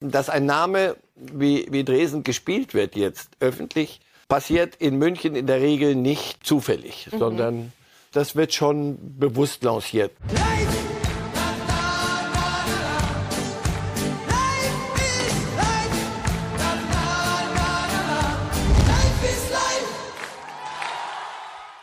Dass ein Name wie, wie Dresden gespielt wird jetzt öffentlich, passiert in München in der Regel nicht zufällig, mhm. sondern das wird schon bewusst lanciert. Nein!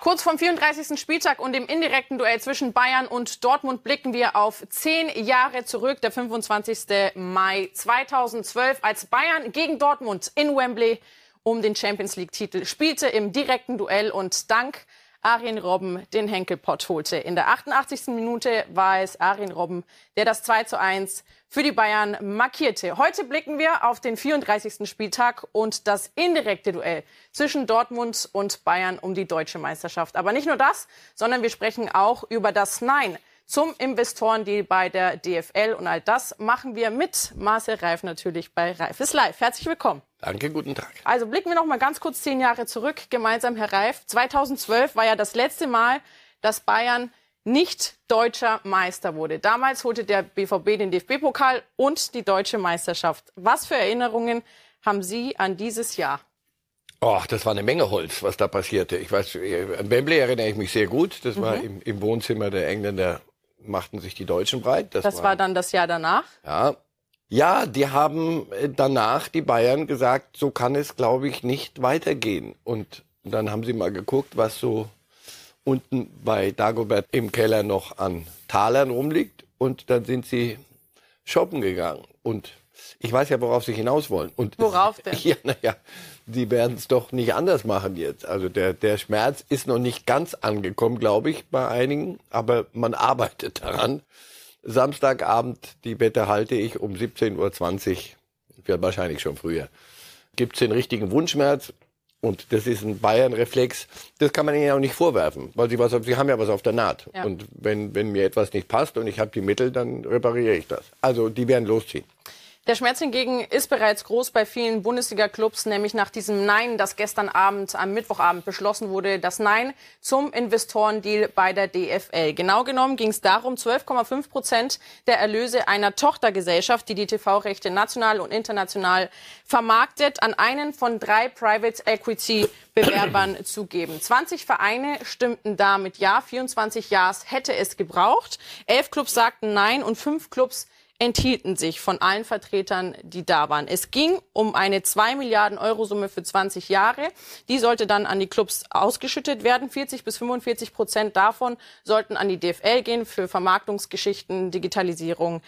Kurz vom 34. Spieltag und dem indirekten Duell zwischen Bayern und Dortmund blicken wir auf zehn Jahre zurück, der 25. Mai 2012, als Bayern gegen Dortmund in Wembley um den Champions League-Titel spielte im direkten Duell und dank Arjen Robben den Henkelpott holte. In der 88. Minute war es Arjen Robben, der das 2 zu 1 für die Bayern markierte. Heute blicken wir auf den 34. Spieltag und das indirekte Duell zwischen Dortmund und Bayern um die deutsche Meisterschaft. Aber nicht nur das, sondern wir sprechen auch über das Nein zum Investorendeal bei der DFL. Und all das machen wir mit Marcel Reif natürlich bei Reif ist live. Herzlich willkommen. Danke, guten Tag. Also blicken wir noch mal ganz kurz zehn Jahre zurück, gemeinsam, Herr Reif. 2012 war ja das letzte Mal, dass Bayern nicht deutscher Meister wurde. Damals holte der BVB den DFB-Pokal und die deutsche Meisterschaft. Was für Erinnerungen haben Sie an dieses Jahr? Oh, das war eine Menge Holz, was da passierte. Ich weiß, an Wembley erinnere ich mich sehr gut. Das mhm. war im, im, Wohnzimmer der Engländer, machten sich die Deutschen breit. Das, das war, war dann das Jahr danach? Ja. Ja, die haben äh, danach, die Bayern, gesagt, so kann es, glaube ich, nicht weitergehen. Und dann haben sie mal geguckt, was so unten bei Dagobert im Keller noch an Talern rumliegt. Und dann sind sie shoppen gegangen. Und ich weiß ja, worauf sie hinaus wollen. Und worauf denn? Ja, naja, die werden es doch nicht anders machen jetzt. Also der, der Schmerz ist noch nicht ganz angekommen, glaube ich, bei einigen. Aber man arbeitet daran. Samstagabend, die Wette halte ich um 17.20 Uhr, wird wahrscheinlich schon früher. Gibt es den richtigen Wunschschmerz? Und das ist ein Bayern-Reflex. Das kann man ihnen auch nicht vorwerfen, weil sie was, sie haben ja was auf der Naht. Ja. Und wenn, wenn mir etwas nicht passt und ich habe die Mittel, dann repariere ich das. Also die werden losziehen. Der Schmerz hingegen ist bereits groß bei vielen Bundesliga-Clubs, nämlich nach diesem Nein, das gestern Abend, am Mittwochabend beschlossen wurde, das Nein zum Investorendeal bei der DFL. Genau genommen ging es darum, 12,5 Prozent der Erlöse einer Tochtergesellschaft, die die TV-Rechte national und international vermarktet, an einen von drei Private Equity Bewerbern zu geben. 20 Vereine stimmten da mit Ja, 24 Ja's hätte es gebraucht. Elf Clubs sagten Nein und fünf Clubs enthielten sich von allen Vertretern, die da waren. Es ging um eine 2 Milliarden Euro Summe für 20 Jahre. Die sollte dann an die Clubs ausgeschüttet werden. 40 bis 45 Prozent davon sollten an die DFL gehen für Vermarktungsgeschichten, Digitalisierung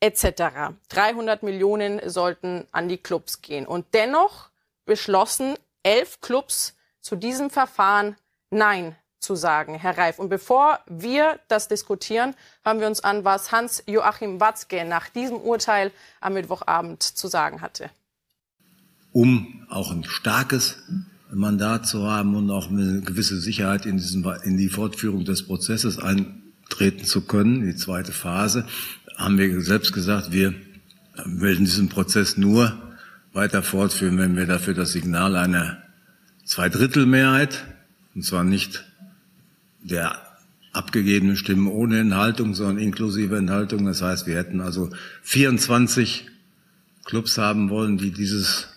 etc. 300 Millionen sollten an die Clubs gehen. Und dennoch beschlossen elf Clubs zu diesem Verfahren Nein zu sagen, Herr Reif. Und bevor wir das diskutieren, hören wir uns an, was Hans-Joachim Watzke nach diesem Urteil am Mittwochabend zu sagen hatte. Um auch ein starkes Mandat zu haben und auch eine gewisse Sicherheit in, diesem, in die Fortführung des Prozesses eintreten zu können, die zweite Phase, haben wir selbst gesagt, wir werden diesen Prozess nur weiter fortführen, wenn wir dafür das Signal einer Zweidrittelmehrheit, und zwar nicht der abgegebenen Stimmen ohne Enthaltung, sondern inklusive Enthaltung. Das heißt, wir hätten also 24 Clubs haben wollen, die dieses,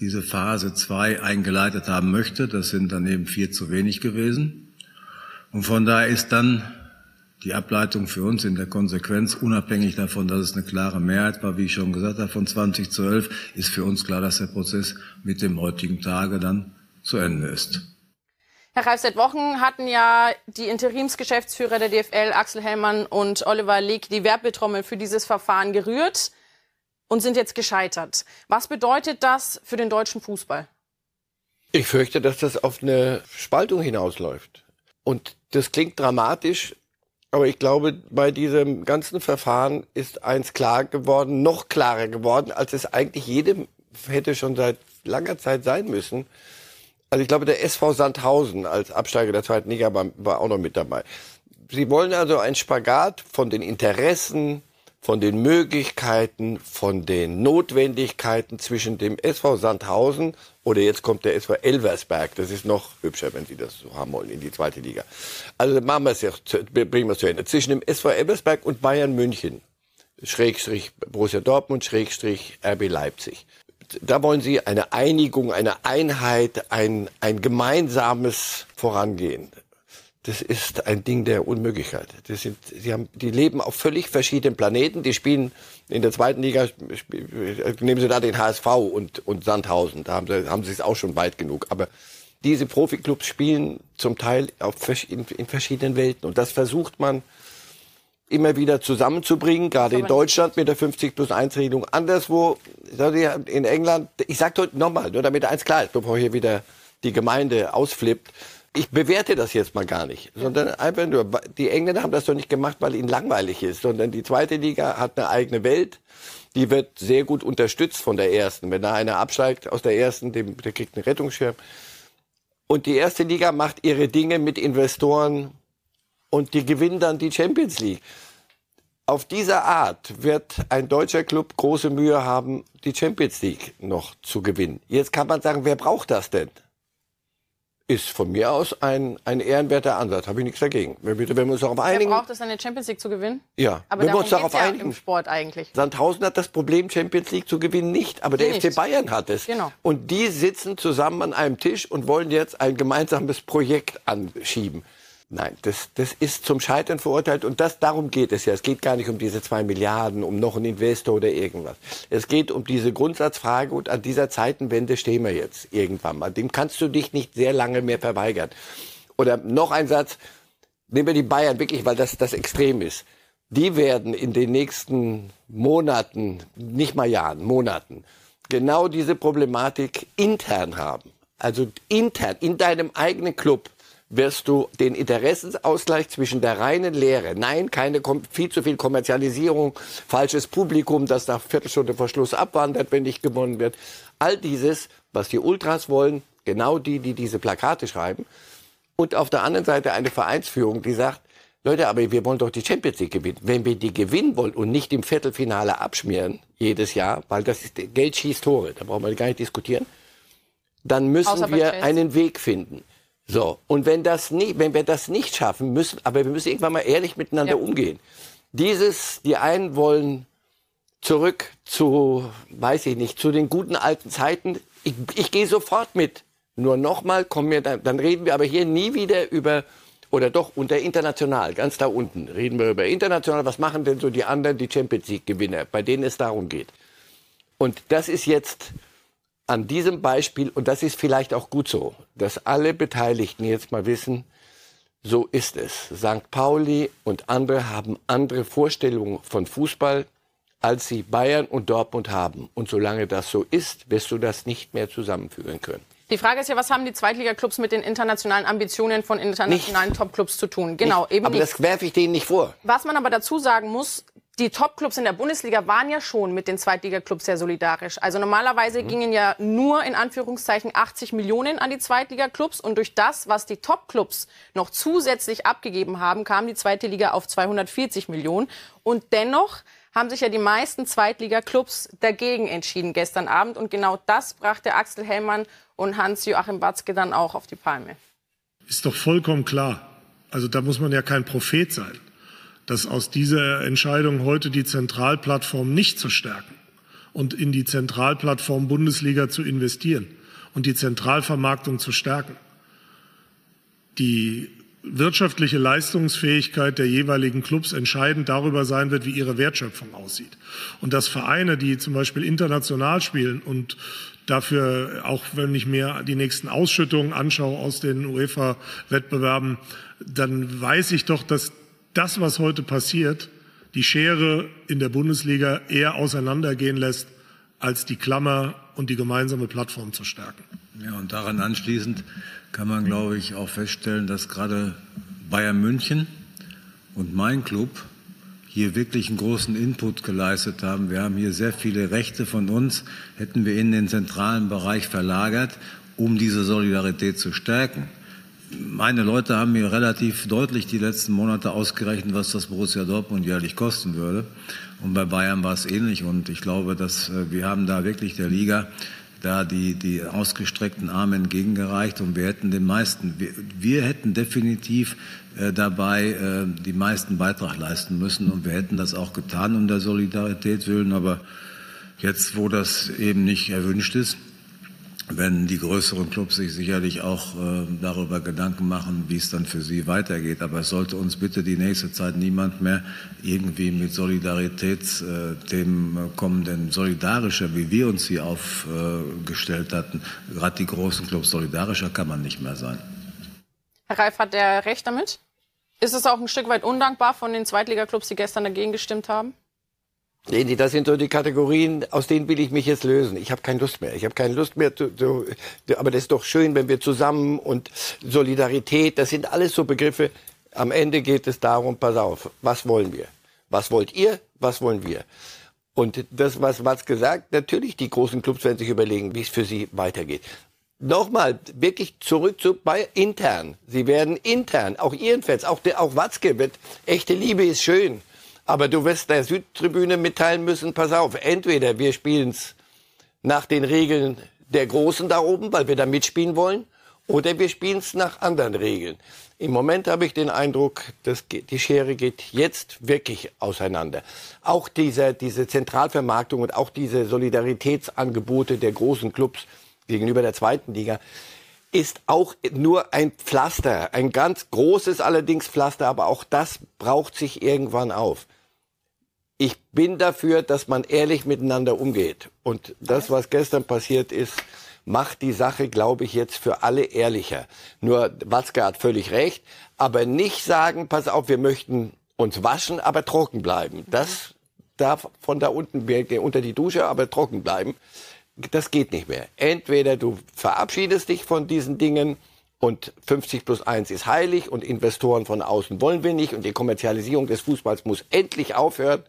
diese Phase 2 eingeleitet haben möchte. Das sind daneben vier zu wenig gewesen. Und von daher ist dann die Ableitung für uns in der Konsequenz, unabhängig davon, dass es eine klare Mehrheit war, wie ich schon gesagt habe, von 20 zu 11, ist für uns klar, dass der Prozess mit dem heutigen Tage dann zu Ende ist. Reif, seit Wochen hatten ja die Interimsgeschäftsführer der DFL, Axel Hellmann und Oliver Leek, die Werbetrommel für dieses Verfahren gerührt und sind jetzt gescheitert. Was bedeutet das für den deutschen Fußball? Ich fürchte, dass das auf eine Spaltung hinausläuft. Und das klingt dramatisch, aber ich glaube, bei diesem ganzen Verfahren ist eins klar geworden, noch klarer geworden, als es eigentlich jedem hätte schon seit langer Zeit sein müssen. Also ich glaube, der SV Sandhausen als Absteiger der zweiten Liga war, war auch noch mit dabei. Sie wollen also ein Spagat von den Interessen, von den Möglichkeiten, von den Notwendigkeiten zwischen dem SV Sandhausen oder jetzt kommt der SV Elversberg. Das ist noch hübscher, wenn Sie das so haben wollen, in die zweite Liga. Also machen wir es ja, bringen wir es zu Ende. Zwischen dem SV Elversberg und Bayern München Schrägstrich Borussia Dortmund, Schrägstrich RB Leipzig. Da wollen sie eine Einigung, eine Einheit, ein, ein gemeinsames Vorangehen. Das ist ein Ding der Unmöglichkeit. Das sind, sie haben, die leben auf völlig verschiedenen Planeten. Die spielen in der zweiten Liga, nehmen sie da den HSV und, und Sandhausen. Da haben sie, haben sie es auch schon weit genug. Aber diese Profiklubs spielen zum Teil auf, in, in verschiedenen Welten. Und das versucht man immer wieder zusammenzubringen, gerade in Deutschland mit der 50 plus 1 Regelung. Anderswo, in England, ich sage heute nochmal, nur damit eins klar ist, bevor hier wieder die Gemeinde ausflippt. Ich bewerte das jetzt mal gar nicht, sondern einfach nur, die Engländer haben das doch nicht gemacht, weil ihnen langweilig ist, sondern die zweite Liga hat eine eigene Welt. Die wird sehr gut unterstützt von der ersten. Wenn da einer absteigt aus der ersten, der kriegt einen Rettungsschirm. Und die erste Liga macht ihre Dinge mit Investoren und die gewinnen dann die Champions League. Auf diese Art wird ein deutscher Club große Mühe haben, die Champions League noch zu gewinnen. Jetzt kann man sagen, wer braucht das denn? Ist von mir aus ein, ein ehrenwerter Ansatz, habe ich nichts dagegen. Wenn wir, wenn wir uns darauf einigen. Wer braucht es, eine Champions League zu gewinnen? Ja, aber wenn wir uns darauf ja einigen. im Sport eigentlich. Sandhausen hat das Problem, Champions League zu gewinnen, nicht, aber der nicht. FC Bayern hat es. Genau. Und die sitzen zusammen an einem Tisch und wollen jetzt ein gemeinsames Projekt anschieben. Nein, das, das ist zum Scheitern verurteilt und das, darum geht es ja. Es geht gar nicht um diese zwei Milliarden, um noch einen Investor oder irgendwas. Es geht um diese Grundsatzfrage und an dieser Zeitenwende stehen wir jetzt irgendwann mal. Dem kannst du dich nicht sehr lange mehr verweigern. Oder noch ein Satz, nehmen wir die Bayern wirklich, weil das das Extrem ist. Die werden in den nächsten Monaten, nicht mal Jahren, Monaten, genau diese Problematik intern haben. Also intern, in deinem eigenen Club wirst du den Interessensausgleich zwischen der reinen Lehre, nein, keine viel zu viel Kommerzialisierung, falsches Publikum, das nach Viertelstunde vor Schluss abwandert, wenn nicht gewonnen wird, all dieses, was die Ultras wollen, genau die, die diese Plakate schreiben, und auf der anderen Seite eine Vereinsführung, die sagt, Leute, aber wir wollen doch die Champions League gewinnen. Wenn wir die gewinnen wollen und nicht im Viertelfinale abschmieren jedes Jahr, weil das ist Geld schießt Tore, da brauchen wir gar nicht diskutieren, dann müssen wir einen Weg finden. So, und wenn das nicht, wenn wir das nicht schaffen müssen, aber wir müssen irgendwann mal ehrlich miteinander ja. umgehen. Dieses, die einen wollen zurück zu, weiß ich nicht, zu den guten alten Zeiten. Ich, ich gehe sofort mit. Nur nochmal, kommen wir, dann, dann reden wir aber hier nie wieder über, oder doch unter international, ganz da unten, reden wir über international. Was machen denn so die anderen, die Champions League Gewinner, bei denen es darum geht? Und das ist jetzt, an diesem Beispiel, und das ist vielleicht auch gut so, dass alle Beteiligten jetzt mal wissen, so ist es. St. Pauli und andere haben andere Vorstellungen von Fußball, als sie Bayern und Dortmund haben. Und solange das so ist, wirst du das nicht mehr zusammenführen können. Die Frage ist ja, was haben die Zweitligaklubs mit den internationalen Ambitionen von internationalen Topclubs zu tun? Genau, nicht. eben Aber nicht. das werfe ich denen nicht vor. Was man aber dazu sagen muss, die Top-Clubs in der Bundesliga waren ja schon mit den Zweitliga-Clubs sehr solidarisch. Also normalerweise mhm. gingen ja nur in Anführungszeichen 80 Millionen an die Zweitliga-Clubs und durch das, was die Top-Clubs noch zusätzlich abgegeben haben, kam die zweite Liga auf 240 Millionen. Und dennoch haben sich ja die meisten Zweitliga-Clubs dagegen entschieden gestern Abend. Und genau das brachte Axel Hellmann und Hans-Joachim Batzke dann auch auf die Palme. Ist doch vollkommen klar. Also da muss man ja kein Prophet sein dass aus dieser Entscheidung heute die Zentralplattform nicht zu stärken und in die Zentralplattform Bundesliga zu investieren und die Zentralvermarktung zu stärken, die wirtschaftliche Leistungsfähigkeit der jeweiligen Clubs entscheidend darüber sein wird, wie ihre Wertschöpfung aussieht. Und dass Vereine, die zum Beispiel international spielen und dafür, auch wenn ich mir die nächsten Ausschüttungen anschaue aus den UEFA-Wettbewerben, dann weiß ich doch, dass das, was heute passiert, die Schere in der Bundesliga eher auseinandergehen lässt, als die Klammer und die gemeinsame Plattform zu stärken. Ja, und daran anschließend kann man, glaube ich, auch feststellen, dass gerade Bayern München und mein Club hier wirklich einen großen Input geleistet haben. Wir haben hier sehr viele Rechte von uns, hätten wir in den zentralen Bereich verlagert, um diese Solidarität zu stärken meine Leute haben mir relativ deutlich die letzten Monate ausgerechnet, was das Borussia Dortmund jährlich kosten würde. Und bei Bayern war es ähnlich. Und ich glaube, dass äh, wir haben da wirklich der Liga da die, die ausgestreckten Arme entgegengereicht und wir hätten den meisten, wir, wir hätten definitiv äh, dabei äh, die meisten Beitrag leisten müssen und wir hätten das auch getan um der Solidarität willen, aber jetzt, wo das eben nicht erwünscht ist, werden die größeren Clubs sich sicherlich auch äh, darüber Gedanken machen, wie es dann für sie weitergeht. Aber es sollte uns bitte die nächste Zeit niemand mehr irgendwie mit Solidaritätsthemen äh, kommen, denn solidarischer, wie wir uns hier aufgestellt hatten, gerade die großen Clubs, solidarischer kann man nicht mehr sein. Herr Reif, hat der recht damit? Ist es auch ein Stück weit undankbar von den Zweitligaklubs, die gestern dagegen gestimmt haben? Nee, das sind so die Kategorien, aus denen will ich mich jetzt lösen. Ich habe keine Lust mehr. Ich habe keine Lust mehr. Zu, zu, aber das ist doch schön, wenn wir zusammen und Solidarität, das sind alles so Begriffe. Am Ende geht es darum, pass auf, was wollen wir? Was wollt ihr? Was wollen wir? Und das, was Mats gesagt, natürlich die großen Clubs werden sich überlegen, wie es für sie weitergeht. Nochmal, wirklich zurück zu bei intern. Sie werden intern, auch ihren Fans, auch, auch Watzke wird, echte Liebe ist schön. Aber du wirst der Südtribüne mitteilen müssen, pass auf, entweder wir spielen es nach den Regeln der Großen da oben, weil wir da mitspielen wollen, oder wir spielen es nach anderen Regeln. Im Moment habe ich den Eindruck, dass die Schere geht jetzt wirklich auseinander. Auch diese, diese Zentralvermarktung und auch diese Solidaritätsangebote der großen Clubs gegenüber der zweiten Liga ist auch nur ein Pflaster, ein ganz großes allerdings Pflaster, aber auch das braucht sich irgendwann auf ich bin dafür, dass man ehrlich miteinander umgeht. Und das, was gestern passiert ist, macht die Sache, glaube ich, jetzt für alle ehrlicher. Nur Watzke hat völlig recht, aber nicht sagen, pass auf, wir möchten uns waschen, aber trocken bleiben. Das darf von da unten unter die Dusche, aber trocken bleiben. Das geht nicht mehr. Entweder du verabschiedest dich von diesen Dingen und 50 plus 1 ist heilig und Investoren von außen wollen wir nicht und die Kommerzialisierung des Fußballs muss endlich aufhören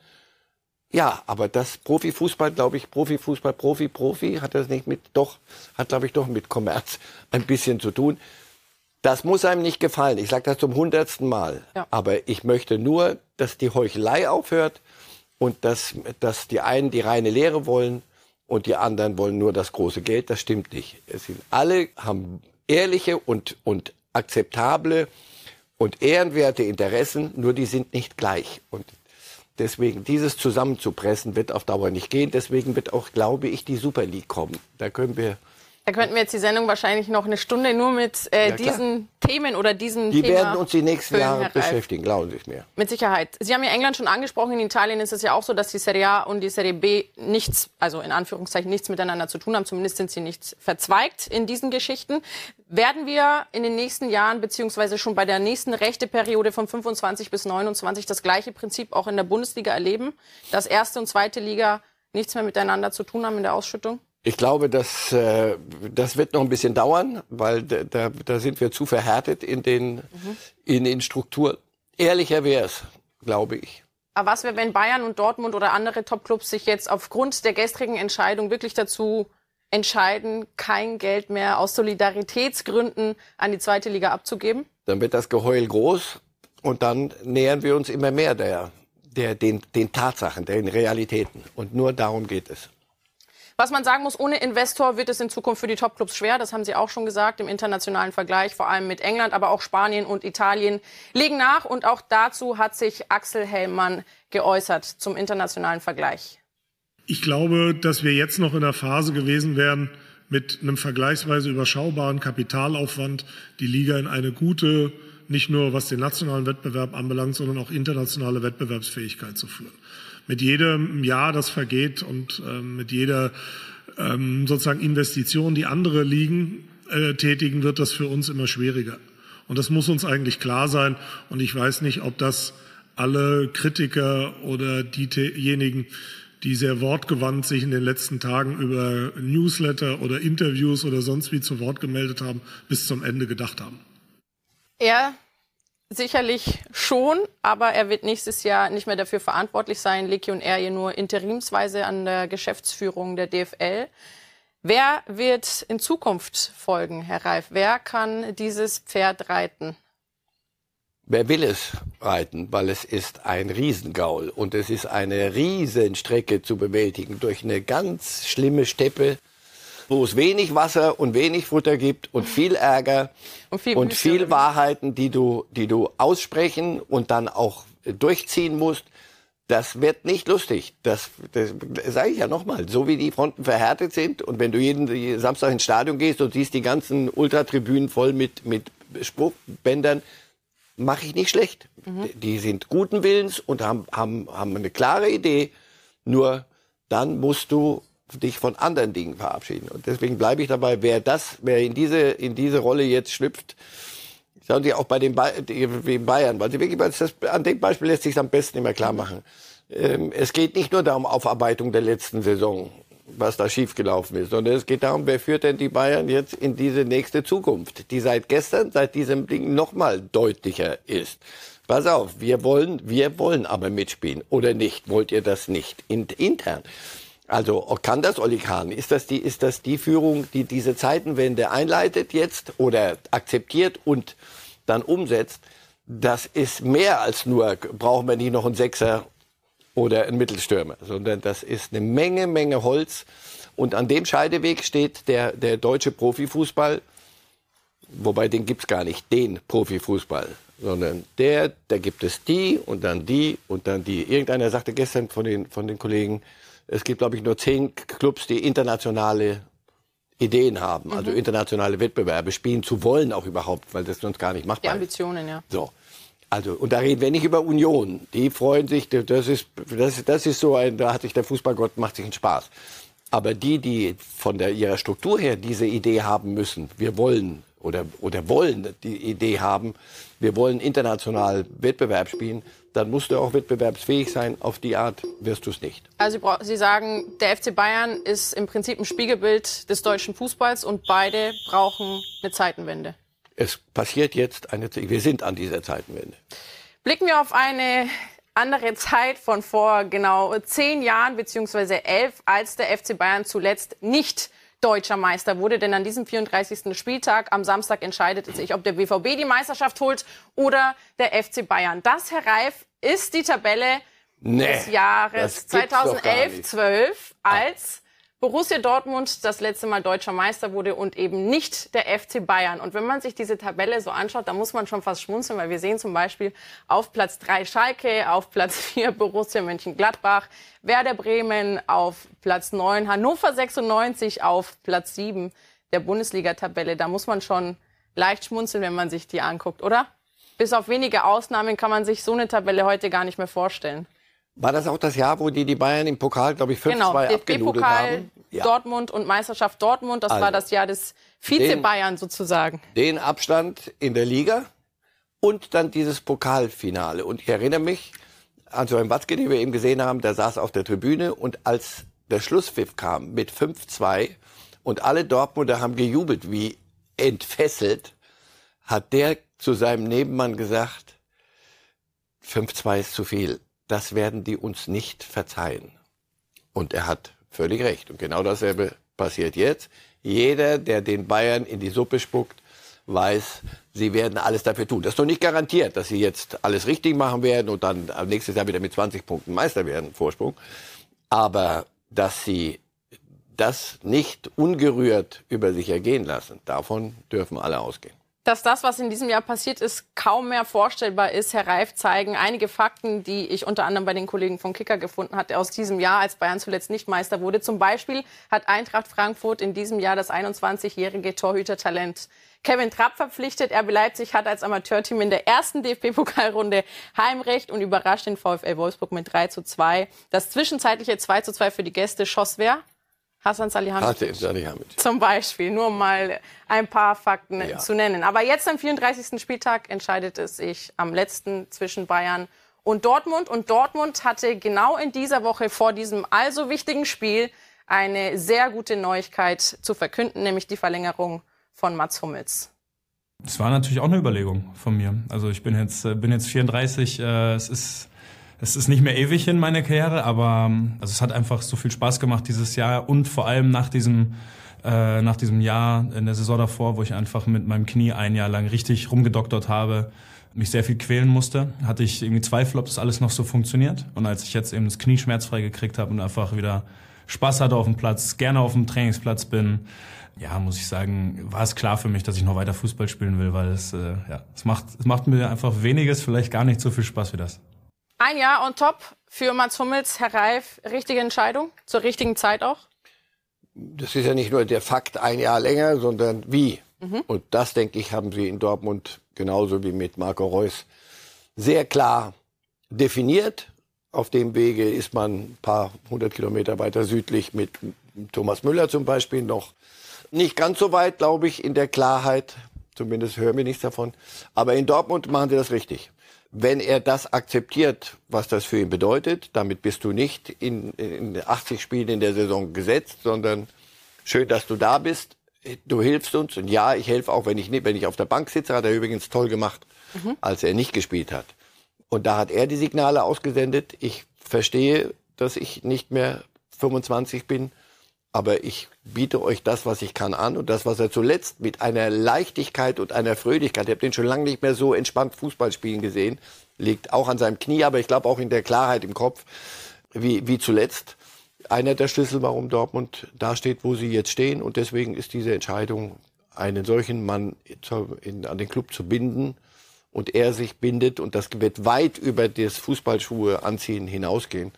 ja, aber das Profifußball, glaube ich, Profifußball, Profi, Profi, hat das nicht mit, doch, hat, glaube ich, doch mit Kommerz ein bisschen zu tun. Das muss einem nicht gefallen. Ich sage das zum hundertsten Mal. Ja. Aber ich möchte nur, dass die Heuchelei aufhört und dass, dass die einen die reine Lehre wollen und die anderen wollen nur das große Geld. Das stimmt nicht. Es sind alle haben ehrliche und, und akzeptable und ehrenwerte Interessen, nur die sind nicht gleich. Und Deswegen, dieses zusammenzupressen wird auf Dauer nicht gehen. Deswegen wird auch, glaube ich, die Super League kommen. Da können wir da könnten wir jetzt die Sendung wahrscheinlich noch eine Stunde nur mit äh, ja, diesen Themen oder diesen Die Thema werden uns die nächsten Jahre beschäftigen, glauben Sie es mir. Mit Sicherheit. Sie haben ja England schon angesprochen. In Italien ist es ja auch so, dass die Serie A und die Serie B nichts, also in Anführungszeichen nichts miteinander zu tun haben. Zumindest sind sie nicht verzweigt in diesen Geschichten. Werden wir in den nächsten Jahren beziehungsweise schon bei der nächsten Rechteperiode von 25 bis 29 das gleiche Prinzip auch in der Bundesliga erleben, dass erste und zweite Liga nichts mehr miteinander zu tun haben in der Ausschüttung? Ich glaube, dass, äh, das wird noch ein bisschen dauern, weil da, da, da sind wir zu verhärtet in den, mhm. in den Strukturen. Ehrlicher wäre es, glaube ich. Aber was wäre, wenn Bayern und Dortmund oder andere Topclubs sich jetzt aufgrund der gestrigen Entscheidung wirklich dazu entscheiden, kein Geld mehr aus Solidaritätsgründen an die zweite Liga abzugeben? Dann wird das Geheul groß und dann nähern wir uns immer mehr der, der, den, den Tatsachen, den Realitäten. Und nur darum geht es. Was man sagen muss, ohne Investor wird es in Zukunft für die Topclubs schwer. Das haben Sie auch schon gesagt im internationalen Vergleich, vor allem mit England, aber auch Spanien und Italien legen nach. Und auch dazu hat sich Axel Hellmann geäußert zum internationalen Vergleich. Ich glaube, dass wir jetzt noch in der Phase gewesen wären, mit einem vergleichsweise überschaubaren Kapitalaufwand die Liga in eine gute, nicht nur was den nationalen Wettbewerb anbelangt, sondern auch internationale Wettbewerbsfähigkeit zu führen mit jedem Jahr, das vergeht und ähm, mit jeder ähm, sozusagen Investition, die andere Ligen äh, tätigen, wird das für uns immer schwieriger. Und das muss uns eigentlich klar sein. Und ich weiß nicht, ob das alle Kritiker oder diejenigen, die sehr wortgewandt sich in den letzten Tagen über Newsletter oder Interviews oder sonst wie zu Wort gemeldet haben, bis zum Ende gedacht haben. Er Sicherlich schon, aber er wird nächstes Jahr nicht mehr dafür verantwortlich sein. Hier nur interimsweise an der Geschäftsführung der DFL. Wer wird in Zukunft folgen, Herr Reif? Wer kann dieses Pferd reiten? Wer will es reiten? Weil es ist ein Riesengaul und es ist eine Riesenstrecke zu bewältigen durch eine ganz schlimme Steppe wo es wenig Wasser und wenig Futter gibt und viel Ärger und viel, und viel Wahrheiten, die du, die du aussprechen und dann auch durchziehen musst. Das wird nicht lustig. Das, das, das sage ich ja nochmal. So wie die Fronten verhärtet sind und wenn du jeden Samstag ins Stadion gehst und siehst die ganzen Ultratribünen voll mit, mit Spruchbändern, mache ich nicht schlecht. Mhm. Die sind guten Willens und haben, haben, haben eine klare Idee. Nur dann musst du dich von anderen Dingen verabschieden. Und deswegen bleibe ich dabei, wer das, wer in diese, in diese Rolle jetzt schlüpft, sagen Sie auch bei den Bayern, weil Sie wirklich, das, an dem Beispiel lässt sich am besten immer klar machen. Ähm, es geht nicht nur darum Aufarbeitung der letzten Saison, was da schiefgelaufen ist, sondern es geht darum, wer führt denn die Bayern jetzt in diese nächste Zukunft, die seit gestern, seit diesem Ding noch mal deutlicher ist. Pass auf, wir wollen, wir wollen aber mitspielen oder nicht? Wollt ihr das nicht intern? Also kann das Olli Kahn? Ist das die, ist das die Führung, die diese Zeitenwende einleitet jetzt oder akzeptiert und dann umsetzt? Das ist mehr als nur, brauchen wir nicht noch einen Sechser oder einen Mittelstürmer, sondern das ist eine Menge, Menge Holz. Und an dem Scheideweg steht der, der deutsche Profifußball, wobei den gibt's gar nicht, den Profifußball, sondern der, da gibt es die und dann die und dann die. Irgendeiner sagte gestern von den, von den Kollegen, es gibt, glaube ich, nur zehn Clubs, die internationale Ideen haben, also mhm. also internationale Wettbewerbe spielen zu wollen auch überhaupt, weil das sonst gar nicht machbar ist. Die Ambitionen, ja. So. Also, und da reden wir nicht über Union. Die freuen sich, das ist, das, das ist so ein, da hat sich der Fußballgott, macht sich einen Spaß. Aber die, die von der, ihrer Struktur her diese Idee haben müssen, wir wollen oder, oder wollen die Idee haben, wir wollen international Wettbewerb spielen, dann musst du auch wettbewerbsfähig sein. Auf die Art wirst du es nicht. Also Sie sagen, der FC Bayern ist im Prinzip ein Spiegelbild des deutschen Fußballs und beide brauchen eine Zeitenwende. Es passiert jetzt eine, wir sind an dieser Zeitenwende. Blicken wir auf eine andere Zeit von vor genau zehn Jahren beziehungsweise elf, als der FC Bayern zuletzt nicht deutscher Meister wurde. Denn an diesem 34. Spieltag am Samstag entscheidet es sich, ob der BVB die Meisterschaft holt oder der FC Bayern. Das, Herr Reif, ist die Tabelle nee, des Jahres 2011-12, als Borussia Dortmund das letzte Mal deutscher Meister wurde und eben nicht der FC Bayern. Und wenn man sich diese Tabelle so anschaut, da muss man schon fast schmunzeln, weil wir sehen zum Beispiel auf Platz 3 Schalke, auf Platz 4 Borussia Mönchengladbach, Werder Bremen auf Platz 9, Hannover 96 auf Platz 7 der Bundesliga-Tabelle. Da muss man schon leicht schmunzeln, wenn man sich die anguckt, oder? Bis auf wenige Ausnahmen kann man sich so eine Tabelle heute gar nicht mehr vorstellen. War das auch das Jahr, wo die die Bayern im Pokal, glaube ich, 5-2 genau, abgenudelt haben? Ja. Dortmund und Meisterschaft Dortmund, das also, war das Jahr des Vize-Bayern sozusagen. Den Abstand in der Liga und dann dieses Pokalfinale. Und ich erinnere mich an so einen Watzke, den wir eben gesehen haben, der saß auf der Tribüne und als der Schlusspfiff kam mit 5-2 und alle Dortmunder haben gejubelt wie entfesselt, hat der zu seinem Nebenmann gesagt, 5-2 ist zu viel das werden die uns nicht verzeihen. Und er hat völlig recht. Und genau dasselbe passiert jetzt. Jeder, der den Bayern in die Suppe spuckt, weiß, sie werden alles dafür tun. Das ist doch nicht garantiert, dass sie jetzt alles richtig machen werden und dann nächstes Jahr wieder mit 20 Punkten Meister werden, Vorsprung. Aber dass sie das nicht ungerührt über sich ergehen lassen, davon dürfen alle ausgehen. Dass das, was in diesem Jahr passiert ist, kaum mehr vorstellbar ist, Herr Reif, zeigen einige Fakten, die ich unter anderem bei den Kollegen von Kicker gefunden hatte aus diesem Jahr, als Bayern zuletzt nicht Meister wurde. Zum Beispiel hat Eintracht Frankfurt in diesem Jahr das 21-jährige Torhütertalent Kevin Trapp verpflichtet. RB Leipzig hat als Amateurteam in der ersten DFB-Pokalrunde Heimrecht und überrascht den VfL Wolfsburg mit 3 zu 2. Das zwischenzeitliche 2 zu 2 für die Gäste schoss wer? Hasan Salihamidzic. Salihamidzic. Zum Beispiel, nur mal ein paar Fakten ja. zu nennen. Aber jetzt am 34. Spieltag entscheidet es sich am letzten zwischen Bayern und Dortmund. Und Dortmund hatte genau in dieser Woche vor diesem also wichtigen Spiel eine sehr gute Neuigkeit zu verkünden, nämlich die Verlängerung von Mats Hummels. Das war natürlich auch eine Überlegung von mir. Also ich bin jetzt, äh, bin jetzt 34, äh, es ist es ist nicht mehr ewig in meiner Karriere, aber ähm, also es hat einfach so viel Spaß gemacht dieses Jahr und vor allem nach diesem äh, nach diesem Jahr in der Saison davor, wo ich einfach mit meinem Knie ein Jahr lang richtig rumgedoktert habe, mich sehr viel quälen musste, hatte ich irgendwie Zweifel, ob das alles noch so funktioniert. Und als ich jetzt eben das Knie schmerzfrei gekriegt habe und einfach wieder Spaß hatte auf dem Platz, gerne auf dem Trainingsplatz bin, ja, muss ich sagen, war es klar für mich, dass ich noch weiter Fußball spielen will, weil es, äh, ja, es macht, es macht mir einfach weniges, vielleicht gar nicht so viel Spaß wie das. Ein Jahr on top für Mats Hummels, Herr Reif, richtige Entscheidung, zur richtigen Zeit auch? Das ist ja nicht nur der Fakt ein Jahr länger, sondern wie. Mhm. Und das, denke ich, haben sie in Dortmund genauso wie mit Marco Reus sehr klar definiert. Auf dem Wege ist man ein paar hundert Kilometer weiter südlich mit Thomas Müller zum Beispiel noch nicht ganz so weit, glaube ich, in der Klarheit. Zumindest hören wir nichts davon. Aber in Dortmund machen sie das richtig. Wenn er das akzeptiert, was das für ihn bedeutet, damit bist du nicht in, in 80 Spielen in der Saison gesetzt, sondern schön, dass du da bist. Du hilfst uns. Und ja, ich helfe auch, wenn ich, nicht, wenn ich auf der Bank sitze, hat er übrigens toll gemacht, mhm. als er nicht gespielt hat. Und da hat er die Signale ausgesendet. Ich verstehe, dass ich nicht mehr 25 bin aber ich biete euch das, was ich kann, an und das, was er zuletzt mit einer Leichtigkeit und einer Fröhlichkeit, ich habe den schon lange nicht mehr so entspannt Fußball spielen gesehen, liegt auch an seinem Knie, aber ich glaube auch in der Klarheit im Kopf, wie, wie zuletzt. Einer der Schlüssel, warum Dortmund da steht, wo sie jetzt stehen. Und deswegen ist diese Entscheidung, einen solchen Mann zu, in, an den Club zu binden und er sich bindet und das wird weit über das Fußballschuhe anziehen hinausgehen,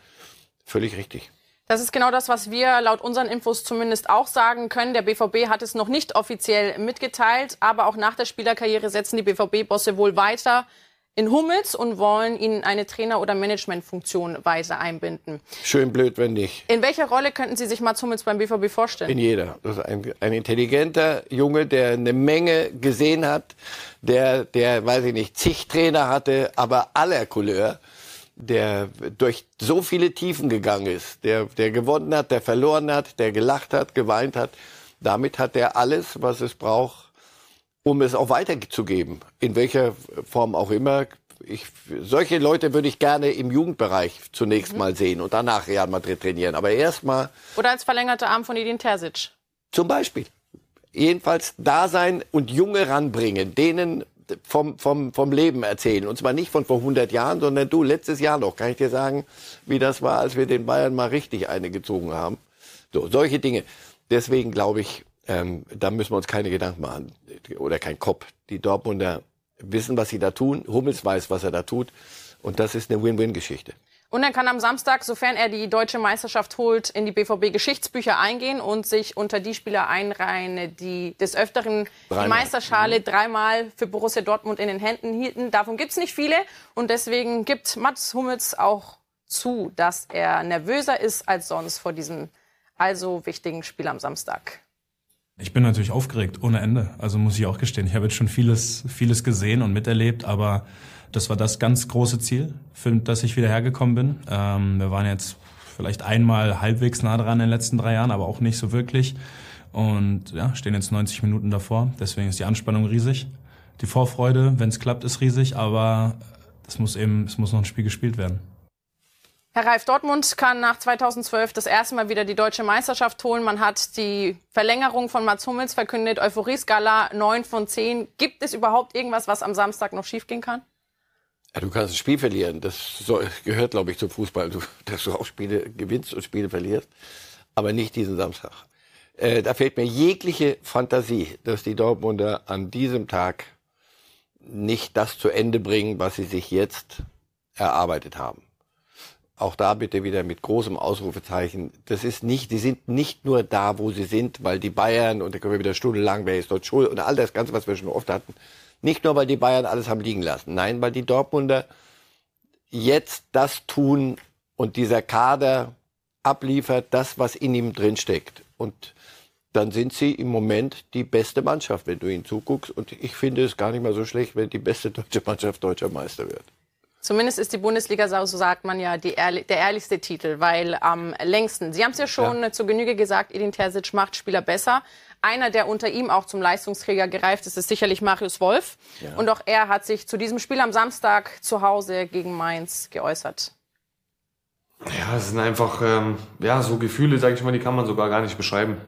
völlig richtig. Das ist genau das, was wir laut unseren Infos zumindest auch sagen können. Der BVB hat es noch nicht offiziell mitgeteilt, aber auch nach der Spielerkarriere setzen die BVB-Bosse wohl weiter in Hummels und wollen ihn eine Trainer- oder Managementfunktion weiter einbinden. Schön blöd, wenn nicht. In welcher Rolle könnten Sie sich Mats Hummels beim BVB vorstellen? In jeder. Das ist ein, ein intelligenter Junge, der eine Menge gesehen hat, der, der, weiß ich nicht, zig Trainer hatte, aber aller Couleur der durch so viele Tiefen gegangen ist, der, der gewonnen hat, der verloren hat, der gelacht hat, geweint hat. Damit hat er alles, was es braucht, um es auch weiterzugeben. In welcher Form auch immer. Ich, solche Leute würde ich gerne im Jugendbereich zunächst mhm. mal sehen und danach Real Madrid trainieren. Aber erstmal. Oder als verlängerter Arm von Edin Terzic. Zum Beispiel. Jedenfalls da sein und Junge ranbringen, denen vom, vom, vom Leben erzählen. Und zwar nicht von vor 100 Jahren, sondern du, letztes Jahr noch, kann ich dir sagen, wie das war, als wir den Bayern mal richtig eine gezogen haben. So, solche Dinge. Deswegen glaube ich, ähm, da müssen wir uns keine Gedanken machen. Oder kein Kopf. Die Dortmunder wissen, was sie da tun. Hummels weiß, was er da tut. Und das ist eine Win-Win-Geschichte. Und er kann am Samstag, sofern er die deutsche Meisterschaft holt, in die BVB-Geschichtsbücher eingehen und sich unter die Spieler einreihen, die des Öfteren dreimal. die Meisterschale mhm. dreimal für Borussia Dortmund in den Händen hielten. Davon gibt es nicht viele. Und deswegen gibt Mats Hummels auch zu, dass er nervöser ist als sonst vor diesem also wichtigen Spiel am Samstag. Ich bin natürlich aufgeregt ohne Ende. Also muss ich auch gestehen. Ich habe jetzt schon vieles, vieles gesehen und miterlebt, aber das war das ganz große Ziel, für das ich wieder hergekommen bin. Ähm, wir waren jetzt vielleicht einmal halbwegs nah dran in den letzten drei Jahren, aber auch nicht so wirklich. Und ja, stehen jetzt 90 Minuten davor. Deswegen ist die Anspannung riesig. Die Vorfreude, wenn es klappt, ist riesig, aber es muss eben, es muss noch ein Spiel gespielt werden. Herr Reif, Dortmund kann nach 2012 das erste Mal wieder die deutsche Meisterschaft holen. Man hat die Verlängerung von Mats Hummels verkündet. Euphorie-Skala 9 von 10. Gibt es überhaupt irgendwas, was am Samstag noch schiefgehen kann? Ja, du kannst ein Spiel verlieren. Das gehört, glaube ich, zum Fußball, dass du auch Spiele gewinnst und Spiele verlierst. Aber nicht diesen Samstag. Äh, da fehlt mir jegliche Fantasie, dass die Dortmunder an diesem Tag nicht das zu Ende bringen, was sie sich jetzt erarbeitet haben. Auch da bitte wieder mit großem Ausrufezeichen. Das ist nicht, die sind nicht nur da, wo sie sind, weil die Bayern, und da können wir wieder stundenlang, wer ist dort schuld, und all das Ganze, was wir schon oft hatten, nicht nur, weil die Bayern alles haben liegen lassen. Nein, weil die Dortmunder jetzt das tun und dieser Kader abliefert, das, was in ihm drinsteckt. Und dann sind sie im Moment die beste Mannschaft, wenn du ihnen zuguckst. Und ich finde es gar nicht mal so schlecht, wenn die beste deutsche Mannschaft deutscher Meister wird. Zumindest ist die Bundesliga, so sagt man ja, ehrlich, der ehrlichste Titel, weil am längsten. Sie haben es ja schon ja. zur Genüge gesagt, Edin Terzic macht Spieler besser. Einer, der unter ihm auch zum Leistungsträger gereift ist, ist sicherlich Marius Wolf. Ja. Und auch er hat sich zu diesem Spiel am Samstag zu Hause gegen Mainz geäußert. Ja, es sind einfach ähm, ja so Gefühle, sage ich mal, die kann man sogar gar nicht beschreiben.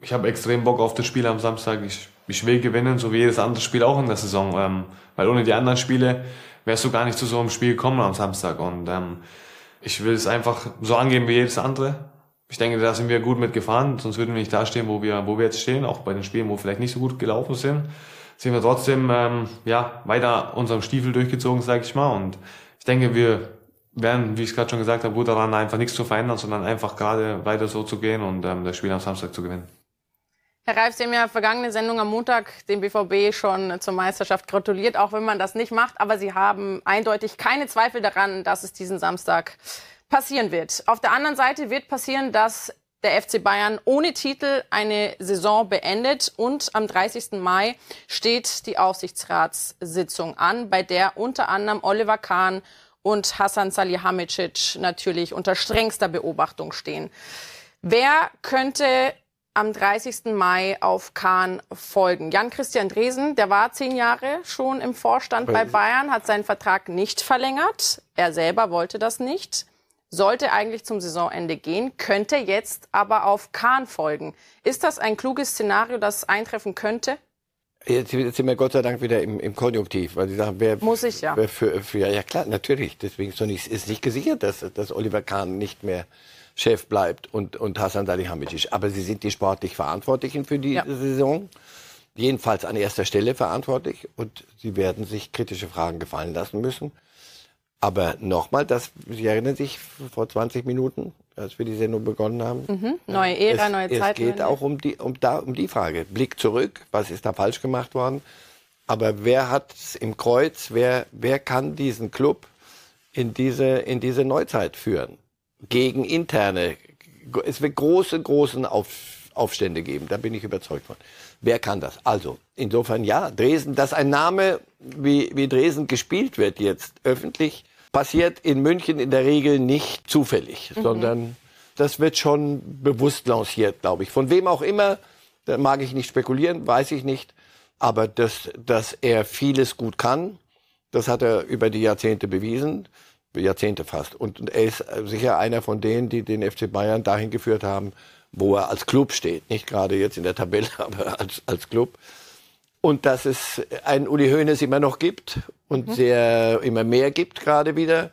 Ich habe extrem Bock auf das Spiel am Samstag. Ich, ich will gewinnen, so wie jedes andere Spiel auch in der Saison. Ähm, weil ohne die anderen Spiele wärst du gar nicht zu so einem Spiel gekommen am Samstag. Und ähm, ich will es einfach so angehen wie jedes andere. Ich denke, da sind wir gut mitgefahren, sonst würden wir nicht da stehen, wo wir, wo wir jetzt stehen, auch bei den Spielen, wo vielleicht nicht so gut gelaufen sind, sind wir trotzdem ähm, ja weiter unserem Stiefel durchgezogen, sage ich mal. Und ich denke, wir werden, wie ich es gerade schon gesagt habe, gut daran, einfach nichts zu verändern, sondern einfach gerade weiter so zu gehen und ähm, das Spiel am Samstag zu gewinnen. Herr Reif, Sie haben ja vergangene Sendung am Montag dem BVB schon zur Meisterschaft gratuliert, auch wenn man das nicht macht. Aber Sie haben eindeutig keine Zweifel daran, dass es diesen Samstag passieren wird. Auf der anderen Seite wird passieren, dass der FC Bayern ohne Titel eine Saison beendet und am 30. Mai steht die Aufsichtsratssitzung an, bei der unter anderem Oliver Kahn und Hassan Salihamidzic natürlich unter strengster Beobachtung stehen. Wer könnte am 30. Mai auf Kahn folgen? Jan-Christian Dresen, der war zehn Jahre schon im Vorstand bei Bayern, hat seinen Vertrag nicht verlängert. Er selber wollte das nicht sollte eigentlich zum Saisonende gehen, könnte jetzt aber auf Kahn folgen. Ist das ein kluges Szenario, das eintreffen könnte? Jetzt sind wir Gott sei Dank wieder im, im Konjunktiv, weil Sie sagen, wer muss ich ja. Wer für, für, ja klar, natürlich. Deswegen ist, nicht, ist nicht gesichert, dass, dass Oliver Kahn nicht mehr Chef bleibt und, und Hassan Salihamidzic. Aber Sie sind die sportlich Verantwortlichen für die ja. Saison. Jedenfalls an erster Stelle verantwortlich und Sie werden sich kritische Fragen gefallen lassen müssen. Aber nochmal, das, Sie erinnern sich vor 20 Minuten, als wir die Sendung begonnen haben. Mhm. Neue Ära, es, neue Zeit. Es geht auch um die, um, da, um die Frage. Blick zurück, was ist da falsch gemacht worden? Aber wer hat es im Kreuz? Wer, wer kann diesen Club in diese, in diese Neuzeit führen? Gegen interne. Es wird große, großen Auf, Aufstände geben. Da bin ich überzeugt von. Wer kann das? Also, insofern ja, Dresden, dass ein Name wie, wie Dresden gespielt wird jetzt öffentlich, passiert in München in der Regel nicht zufällig, mhm. sondern das wird schon bewusst lanciert, glaube ich. Von wem auch immer, da mag ich nicht spekulieren, weiß ich nicht. Aber dass, dass er vieles gut kann, das hat er über die Jahrzehnte bewiesen. Jahrzehnte fast. Und, und er ist sicher einer von denen, die den FC Bayern dahin geführt haben, wo er als Club steht. Nicht gerade jetzt in der Tabelle, aber als, als Club. Und dass es einen Uli Hoeneß immer noch gibt und mhm. sehr immer mehr gibt gerade wieder.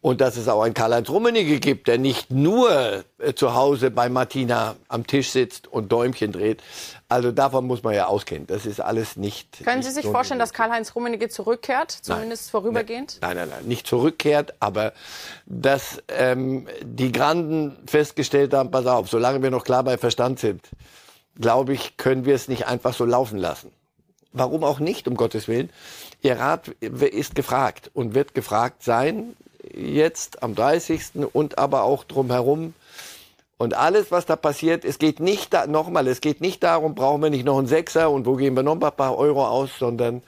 Und dass es auch einen Karl-Heinz Rummenigge gibt, der nicht nur äh, zu Hause bei Martina am Tisch sitzt und Däumchen dreht. Also davon muss man ja ausgehen. Das ist alles nicht. Können nicht Sie sich so vorstellen, dass Karl-Heinz Rummenigge zurückkehrt, zumindest nein. vorübergehend? Nein, nein, nein, nicht zurückkehrt, aber dass ähm, die Granden festgestellt haben, pass auf, solange wir noch klar bei Verstand sind, glaube ich, können wir es nicht einfach so laufen lassen. Warum auch nicht, um Gottes Willen? Ihr Rat ist gefragt und wird gefragt sein, jetzt am 30. und aber auch drumherum. Und alles, was da passiert, es geht nicht da, nochmal, es geht nicht darum, brauchen wir nicht noch einen Sechser und wo geben wir noch ein paar Euro aus, sondern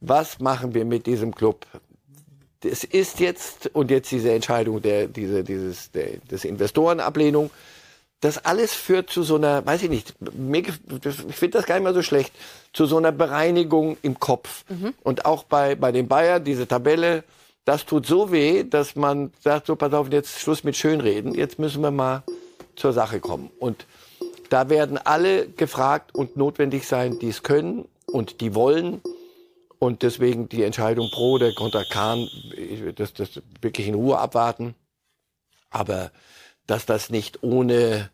was machen wir mit diesem Club? Es ist jetzt, und jetzt diese Entscheidung der, diese, dieses, der, des Investorenablehnung, das alles führt zu so einer, weiß ich nicht, ich finde das gar nicht mal so schlecht, zu so einer Bereinigung im Kopf. Mhm. Und auch bei, bei den Bayern, diese Tabelle, das tut so weh, dass man sagt, so pass auf, jetzt Schluss mit Schönreden, jetzt müssen wir mal zur Sache kommen. Und da werden alle gefragt und notwendig sein, die es können und die wollen. Und deswegen die Entscheidung pro oder contra Kahn, das, das wirklich in Ruhe abwarten. Aber dass das nicht ohne,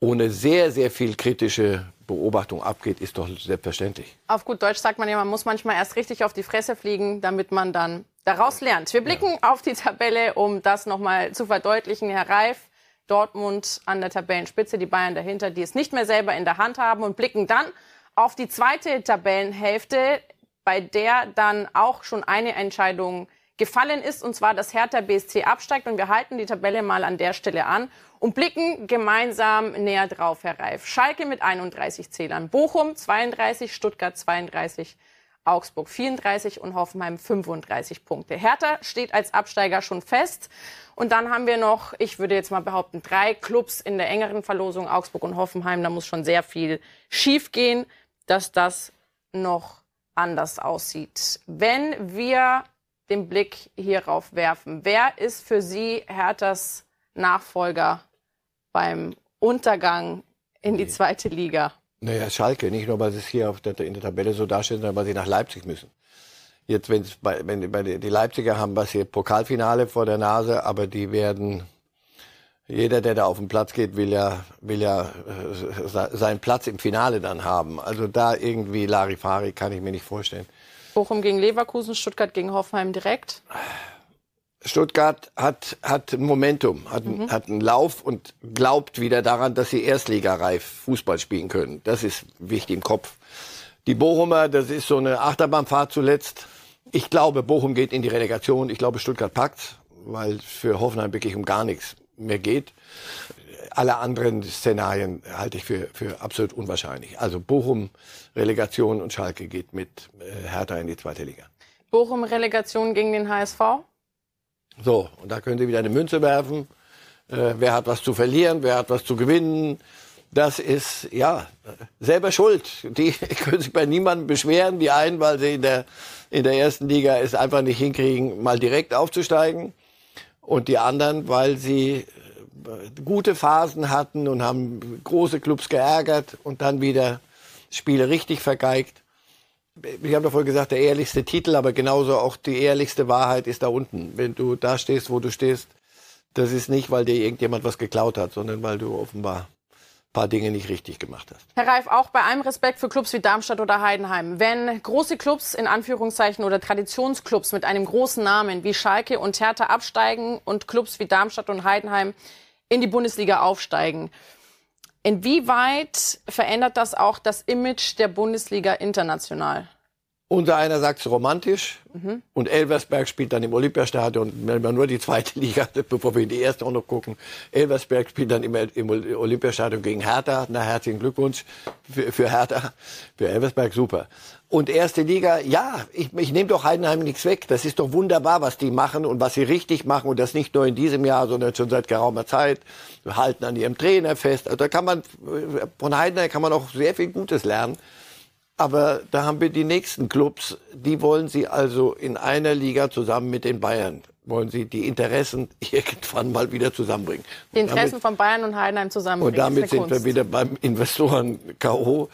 ohne sehr, sehr viel kritische Beobachtung abgeht, ist doch selbstverständlich. Auf gut Deutsch sagt man ja, man muss manchmal erst richtig auf die Fresse fliegen, damit man dann daraus lernt. Wir blicken ja. auf die Tabelle, um das nochmal zu verdeutlichen. Herr Reif, Dortmund an der Tabellenspitze, die Bayern dahinter, die es nicht mehr selber in der Hand haben und blicken dann auf die zweite Tabellenhälfte, bei der dann auch schon eine Entscheidung gefallen ist, und zwar, dass Hertha BSC absteigt. Und wir halten die Tabelle mal an der Stelle an und blicken gemeinsam näher drauf, Herr Reif. Schalke mit 31 Zählern, Bochum 32, Stuttgart 32, Augsburg 34 und Hoffenheim 35 Punkte. Hertha steht als Absteiger schon fest. Und dann haben wir noch, ich würde jetzt mal behaupten, drei Clubs in der engeren Verlosung, Augsburg und Hoffenheim. Da muss schon sehr viel schiefgehen, dass das noch anders aussieht. Wenn wir den Blick hierauf werfen, wer ist für Sie Herthas Nachfolger beim Untergang in die zweite Liga? Naja, Schalke, nicht nur, weil sie es hier auf der, in der Tabelle so darstellen, sondern weil sie nach Leipzig müssen. Jetzt, wenn's bei, wenn bei die Leipziger haben was hier Pokalfinale vor der Nase, aber die werden jeder, der da auf den Platz geht, will ja, will ja äh, seinen Platz im Finale dann haben. Also da irgendwie Larifari kann ich mir nicht vorstellen. Bochum gegen Leverkusen, Stuttgart gegen Hoffenheim direkt. Stuttgart hat, hat ein Momentum, hat, mhm. hat einen Lauf und glaubt wieder daran, dass sie erstligareif Fußball spielen können. Das ist wichtig im Kopf. Die Bochumer, das ist so eine Achterbahnfahrt zuletzt. Ich glaube, Bochum geht in die Relegation. Ich glaube, Stuttgart packt, weil für Hoffenheim wirklich um gar nichts mehr geht. Alle anderen Szenarien halte ich für, für absolut unwahrscheinlich. Also Bochum, Relegation und Schalke geht mit äh, Hertha in die zweite Liga. Bochum, Relegation gegen den HSV? So, und da können Sie wieder eine Münze werfen. Äh, wer hat was zu verlieren, wer hat was zu gewinnen. Das ist, ja, selber schuld. Die können sich bei niemandem beschweren. Die einen, weil sie in der, in der ersten Liga es einfach nicht hinkriegen, mal direkt aufzusteigen und die anderen, weil sie äh, gute Phasen hatten und haben große Clubs geärgert und dann wieder Spiele richtig vergeigt. Ich habe vorhin gesagt, der ehrlichste Titel, aber genauso auch die ehrlichste Wahrheit ist da unten. Wenn du da stehst, wo du stehst, das ist nicht, weil dir irgendjemand was geklaut hat, sondern weil du offenbar paar Dinge nicht richtig gemacht hast. Herr Reif, auch bei allem Respekt für Clubs wie Darmstadt oder Heidenheim, wenn große Clubs in Anführungszeichen oder Traditionsclubs mit einem großen Namen wie Schalke und Hertha absteigen und Clubs wie Darmstadt und Heidenheim in die Bundesliga aufsteigen, inwieweit verändert das auch das Image der Bundesliga international? Unser einer sagt es romantisch mhm. und Elversberg spielt dann im Olympiastadion, wenn wir nur die zweite Liga, bevor wir in die erste auch noch gucken. Elversberg spielt dann im, im Olympiastadion gegen Hertha. Na, herzlichen Glückwunsch für, für Hertha, für Elversberg, super. Und erste Liga, ja, ich, ich nehme doch Heidenheim nichts weg. Das ist doch wunderbar, was die machen und was sie richtig machen und das nicht nur in diesem Jahr, sondern schon seit geraumer Zeit. Wir halten an ihrem Trainer fest. Also da kann man, von Heidenheim kann man auch sehr viel Gutes lernen. Aber da haben wir die nächsten Clubs, die wollen sie also in einer Liga zusammen mit den Bayern wollen sie die Interessen irgendwann mal wieder zusammenbringen. Die Interessen damit, von Bayern und Heidenheim zusammenbringen. Und damit sind wir wieder beim Investoren K.O.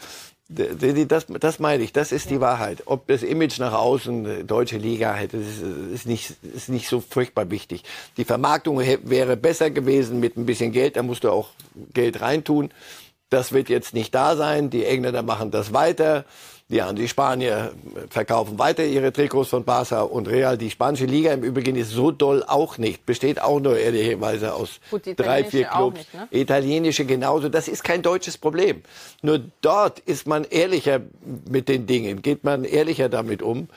Das, das meine ich, das ist die Wahrheit. Ob das Image nach außen, deutsche Liga, hätte, ist, ist, nicht, ist nicht so furchtbar wichtig. Die Vermarktung wäre besser gewesen mit ein bisschen Geld, da musst du auch Geld reintun. Das wird jetzt nicht da sein. Die Engländer machen das weiter. Ja, die Spanier verkaufen weiter ihre Trikots von Barca und Real. Die spanische Liga im Übrigen ist so doll auch nicht. Besteht auch nur ehrlicherweise aus Gut, drei, vier Clubs. Nicht, ne? Italienische genauso. Das ist kein deutsches Problem. Nur dort ist man ehrlicher mit den Dingen, geht man ehrlicher damit um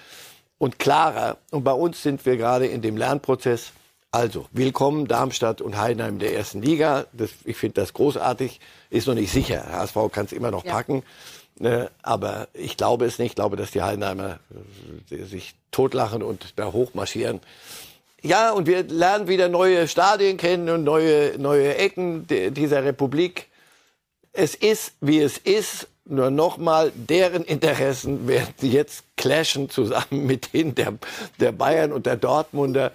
und klarer. Und bei uns sind wir gerade in dem Lernprozess. Also, willkommen Darmstadt und Heidenheim der ersten Liga. Das, ich finde das großartig. Ist noch nicht sicher. HSV kann es immer noch ja. packen. Ne, aber ich glaube es nicht. Ich glaube, dass die Heidenheimer äh, sich totlachen und da hochmarschieren. Ja, und wir lernen wieder neue Stadien kennen und neue, neue Ecken dieser Republik. Es ist, wie es ist. Nur nochmal, deren Interessen werden jetzt clashen zusammen mit denen der, der Bayern und der Dortmunder.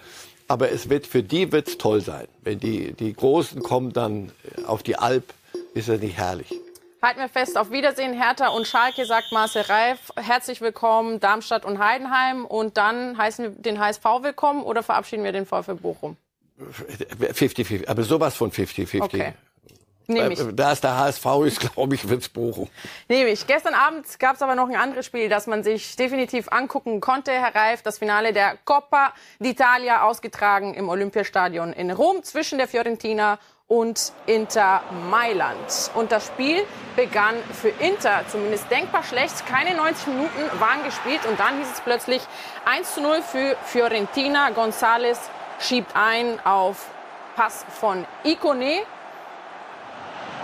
Aber es wird, für die wird's toll sein. Wenn die, die Großen kommen dann auf die Alp, ist das nicht herrlich. Halten wir fest, auf Wiedersehen Hertha und Schalke, sagt Marcel Reif. Herzlich willkommen Darmstadt und Heidenheim. Und dann heißen wir den HSV willkommen oder verabschieden wir den VfL Bochum? 50-50, aber sowas von 50-50. Okay. Nehme ich. Da es der HSV ist, glaube ich, wird es Bochum. Nehme ich. Gestern Abend gab es aber noch ein anderes Spiel, das man sich definitiv angucken konnte, Herr Reif. Das Finale der Coppa d'Italia, ausgetragen im Olympiastadion in Rom zwischen der Fiorentina und Inter Mailand. Und das Spiel begann für Inter zumindest denkbar schlecht. Keine 90 Minuten waren gespielt und dann hieß es plötzlich 1 zu 0 für Fiorentina. González schiebt ein auf Pass von Icone.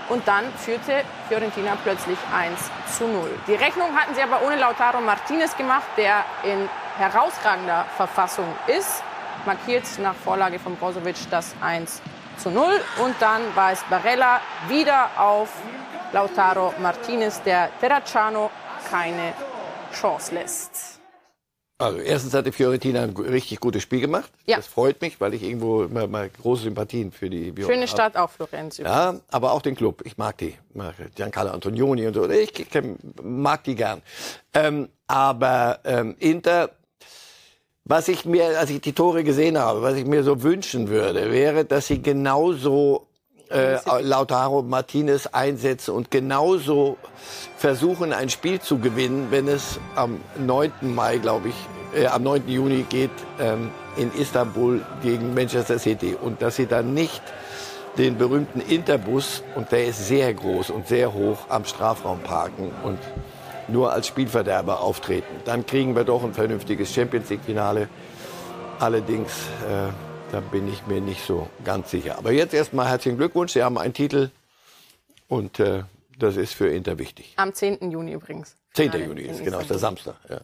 Und dann führte Fiorentina plötzlich 1 zu 0. Die Rechnung hatten sie aber ohne Lautaro Martinez gemacht, der in herausragender Verfassung ist. Markiert nach Vorlage von Brozovic das 1 zu 0. Und dann war es Barella wieder auf Lautaro Martinez, der Terracciano keine Chance lässt. Also erstens hat die Fiorentina ein richtig gutes Spiel gemacht. Ja. Das freut mich, weil ich irgendwo immer mal große Sympathien für die Fiorentina Schöne Stadt auch, Florenz. Ja, aber auch den Club. Ich mag die. Giancarlo Antonioni und so. Ich, ich mag die gern. Ähm, aber ähm, Inter, was ich mir, als ich die Tore gesehen habe, was ich mir so wünschen würde, wäre, dass sie genauso äh, Lautaro Martinez einsetzen und genauso versuchen, ein Spiel zu gewinnen, wenn es am 9. Mai, glaube ich, äh, am 9. Juni geht ähm, in Istanbul gegen Manchester City. Und dass sie dann nicht den berühmten Interbus, und der ist sehr groß und sehr hoch, am Strafraum parken und nur als Spielverderber auftreten. Dann kriegen wir doch ein vernünftiges Champions League-Finale. Allerdings, äh, da bin ich mir nicht so ganz sicher. Aber jetzt erstmal herzlichen Glückwunsch. Sie haben einen Titel und äh, das ist für Inter wichtig. Am 10. Juni übrigens. 10. Juni ist genau, ist der Samstag. Ja.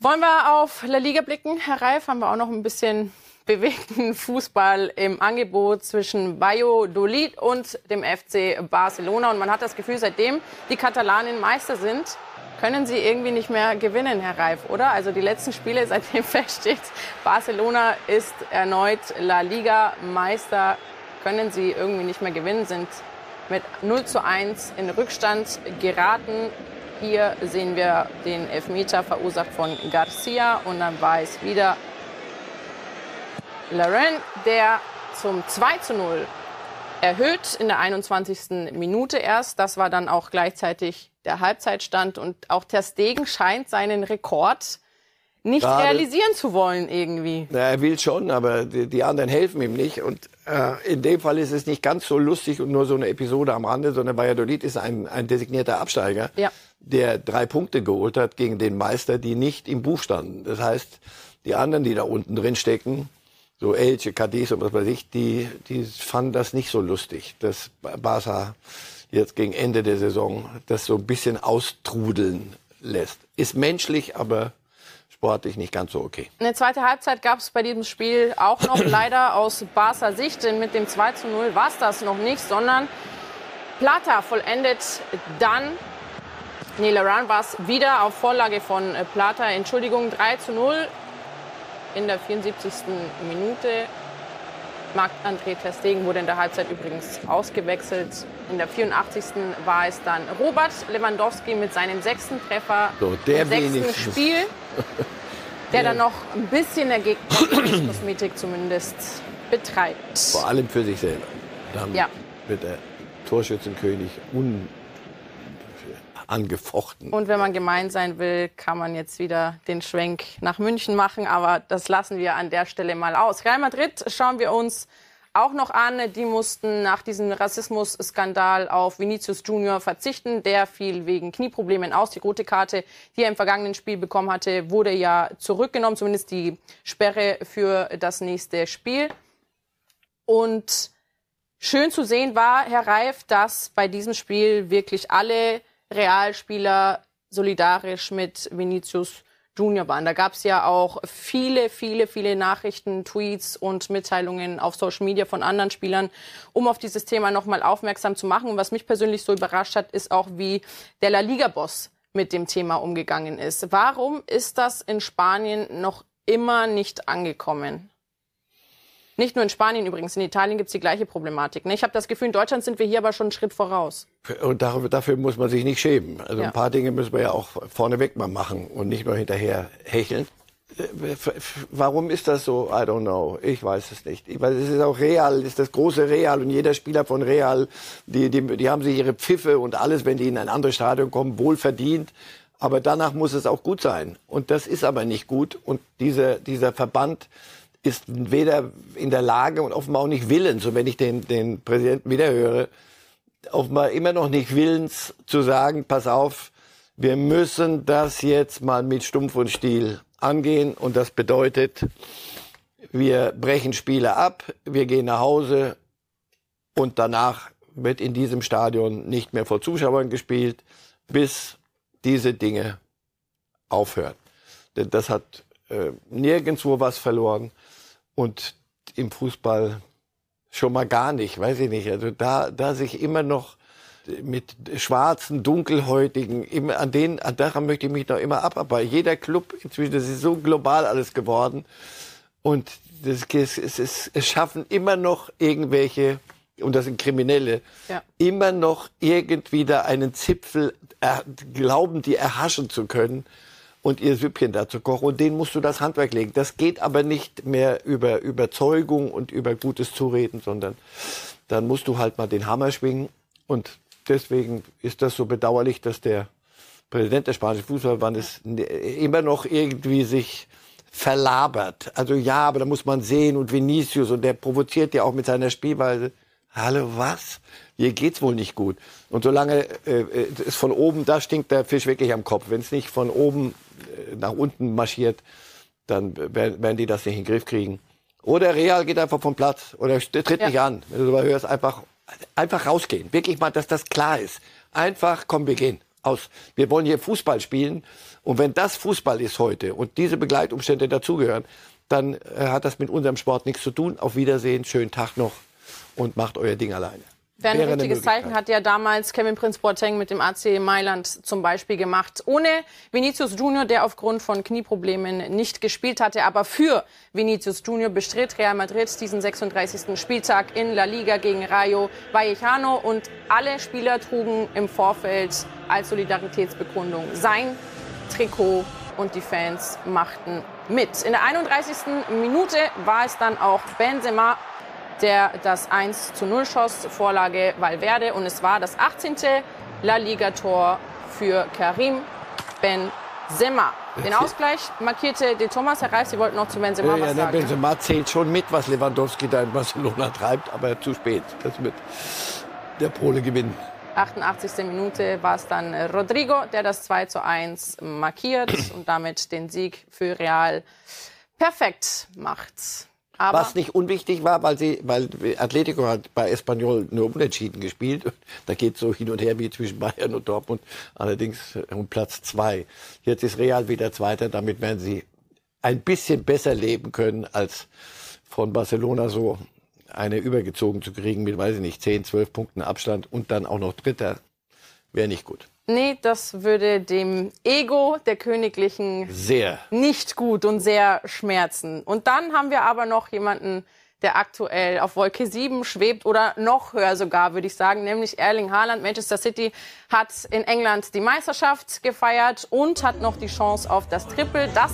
Wollen wir auf La Liga blicken, Herr Reif? Haben wir auch noch ein bisschen bewegten Fußball im Angebot zwischen Valladolid und dem FC Barcelona. Und man hat das Gefühl, seitdem die Katalanen Meister sind, können sie irgendwie nicht mehr gewinnen, Herr Reif, oder? Also die letzten Spiele, seitdem feststeht, Barcelona ist erneut La Liga Meister, können sie irgendwie nicht mehr gewinnen, sind mit 0 zu 1 in Rückstand geraten. Hier sehen wir den Elfmeter verursacht von Garcia und dann war es wieder Laren, der zum 2 zu 0 erhöht in der 21. Minute erst. Das war dann auch gleichzeitig der Halbzeitstand und auch Ter Stegen scheint seinen Rekord nicht Gerade. realisieren zu wollen irgendwie. Na, er will schon, aber die, die anderen helfen ihm nicht. Und äh, in dem Fall ist es nicht ganz so lustig und nur so eine Episode am Rande, sondern Valladolid ist ein, ein designierter Absteiger, Ja. der drei Punkte geholt hat gegen den Meister, die nicht im Buch standen. Das heißt, die anderen, die da unten drin stecken, so Elche, Cadiz und was weiß ich, die, die fanden das nicht so lustig, dass Barca jetzt gegen Ende der Saison das so ein bisschen austrudeln lässt. Ist menschlich, aber sportlich nicht ganz so okay. Eine zweite Halbzeit gab es bei diesem Spiel auch noch leider aus Barca Sicht, denn mit dem 2 zu 0 war es das noch nicht, sondern Plata vollendet dann, nee, Laran war es wieder auf Vorlage von äh, Plata, Entschuldigung, 3 zu 0 in der 74. Minute. Marc-André Ter Stegen wurde in der Halbzeit übrigens ausgewechselt. In der 84. war es dann Robert Lewandowski mit seinem sechsten Treffer So, der im sechsten wenigstens. Spiel, der dann noch ein bisschen der Gegnerkosmetik zumindest betreibt. Vor allem für sich selber. Dann Ja. wird der Torschützenkönig unangefochten. Und wenn man gemein sein will, kann man jetzt wieder den Schwenk nach München machen. Aber das lassen wir an der Stelle mal aus. Real Madrid schauen wir uns auch noch an. Die mussten nach diesem Rassismus-Skandal auf Vinicius Junior verzichten. Der fiel wegen Knieproblemen aus. Die rote Karte, die er im vergangenen Spiel bekommen hatte, wurde ja zurückgenommen. Zumindest die Sperre für das nächste Spiel. Und schön zu sehen war, Herr Reif, dass bei diesem Spiel wirklich alle Realspieler solidarisch mit Vinicius Junior waren. Da gab es ja auch viele, viele, viele Nachrichten, Tweets und Mitteilungen auf Social Media von anderen Spielern, um auf dieses Thema nochmal aufmerksam zu machen. Und was mich persönlich so überrascht hat, ist auch, wie der La Liga-Boss mit dem Thema umgegangen ist. Warum ist das in Spanien noch immer nicht angekommen? Nicht nur in Spanien übrigens, in Italien gibt es die gleiche Problematik. Ne? Ich habe das Gefühl, in Deutschland sind wir hier aber schon einen Schritt voraus. Und dafür, dafür muss man sich nicht schämen. Also Ja. ein paar Dinge müssen wir ja auch vorneweg mal machen und nicht nur hinterher hecheln. Warum ist das so? I don't know. Ich weiß es nicht. Ich weiß, es ist auch Real, ist das große Real und jeder Spieler von Real, die, die, die haben sich ihre Pfiffe und alles, wenn die in ein anderes Stadion kommen, wohl verdient. Aber danach muss es auch gut sein. Und das ist aber nicht gut. Und dieser, dieser Verband ist weder in der Lage und offenbar auch nicht willens. Und wenn ich den, den Präsidenten wieder höre, offenbar immer noch nicht willens zu sagen, pass auf, wir müssen das jetzt mal mit Stumpf und Stiel angehen. Und das bedeutet, wir brechen Spiele ab, wir gehen nach Hause und danach wird in diesem Stadion nicht mehr vor Zuschauern gespielt, bis diese Dinge aufhören. Denn das hat äh, nirgendwo was verloren und im Fußball schon mal gar nicht, weiß ich nicht. Also da, da sich immer noch mit schwarzen, dunkelhäutigen, immer an denen, an daran möchte ich mich noch immer abarbeiten. Jeder Club inzwischen, das ist so global alles geworden. Und das, es, es, es, schaffen immer noch irgendwelche, und das sind Kriminelle, Ja. immer noch irgendwie da einen Zipfel er, glauben, die erhaschen zu können. Und ihr Süppchen dazu kochen und denen musst du das Handwerk legen. Das geht aber nicht mehr über Überzeugung und über gutes Zureden, sondern dann musst du halt mal den Hammer schwingen und deswegen ist das so bedauerlich, dass der Präsident des spanischen Fußballverbandes immer noch irgendwie sich verlabert. Also ja, aber da muss man sehen und Vinicius und der provoziert ja auch mit seiner Spielweise. Hallo, was? Hier geht's wohl nicht gut. Und solange äh, es von oben, da stinkt der Fisch wirklich am Kopf. Wenn es nicht von oben äh, nach unten marschiert, dann werden die das nicht in den Griff kriegen. Oder Real geht einfach vom Platz oder tritt ja. nicht an. Wenn du aber hörst, einfach, einfach rausgehen. Wirklich mal, dass das klar ist. Einfach, komm, wir gehen. Aus. Wir wollen hier Fußball spielen. Und wenn das Fußball ist heute und diese Begleitumstände dazugehören, dann äh, hat das mit unserem Sport nichts zu tun. Auf Wiedersehen, schönen Tag noch und macht euer Ding alleine. Wäre ein richtiges Zeichen hat ja damals Kevin Prince Boateng mit dem AC Mailand zum Beispiel gemacht. Ohne Vinicius Junior, der aufgrund von Knieproblemen nicht gespielt hatte. Aber für Vinicius Junior bestritt Real Madrid diesen 36. Spieltag in La Liga gegen Rayo Vallecano. Und alle Spieler trugen im Vorfeld als Solidaritätsbekundung sein Trikot und die Fans machten mit. In der 31. Minute war es dann auch Benzema der das 1 zu 0 schoss, Vorlage Valverde. Und es war das 18. La Liga-Tor für Karim Benzema. Den Ausgleich markierte De Thomas. Herr Reif, Sie wollten noch zu Benzema ja, was ja, sagen. Benzema zählt schon mit, was Lewandowski da in Barcelona treibt, aber zu spät. Das wird der Pole gewinnen. 88. Minute war es dann Rodrigo, der das 2 zu 1 markiert und damit den Sieg für Real perfekt macht. Aber Was nicht unwichtig war, weil sie, weil Atletico hat bei Espanyol nur unentschieden gespielt. Da geht so hin und her wie zwischen Bayern und Dortmund. Allerdings um Platz zwei. Jetzt ist Real wieder Zweiter. Damit werden sie ein bisschen besser leben können, als von Barcelona so eine übergezogen zu kriegen mit, weiß ich nicht, 10, 12 Punkten Abstand und dann auch noch Dritter. Wäre nicht gut. Nee, das würde dem Ego der Königlichen sehr nicht gut und sehr schmerzen. Und dann haben wir aber noch jemanden, der aktuell auf Wolke 7 schwebt oder noch höher sogar, würde ich sagen, nämlich Erling Haaland. Manchester City hat in England die Meisterschaft gefeiert und hat noch die Chance auf das Triple, das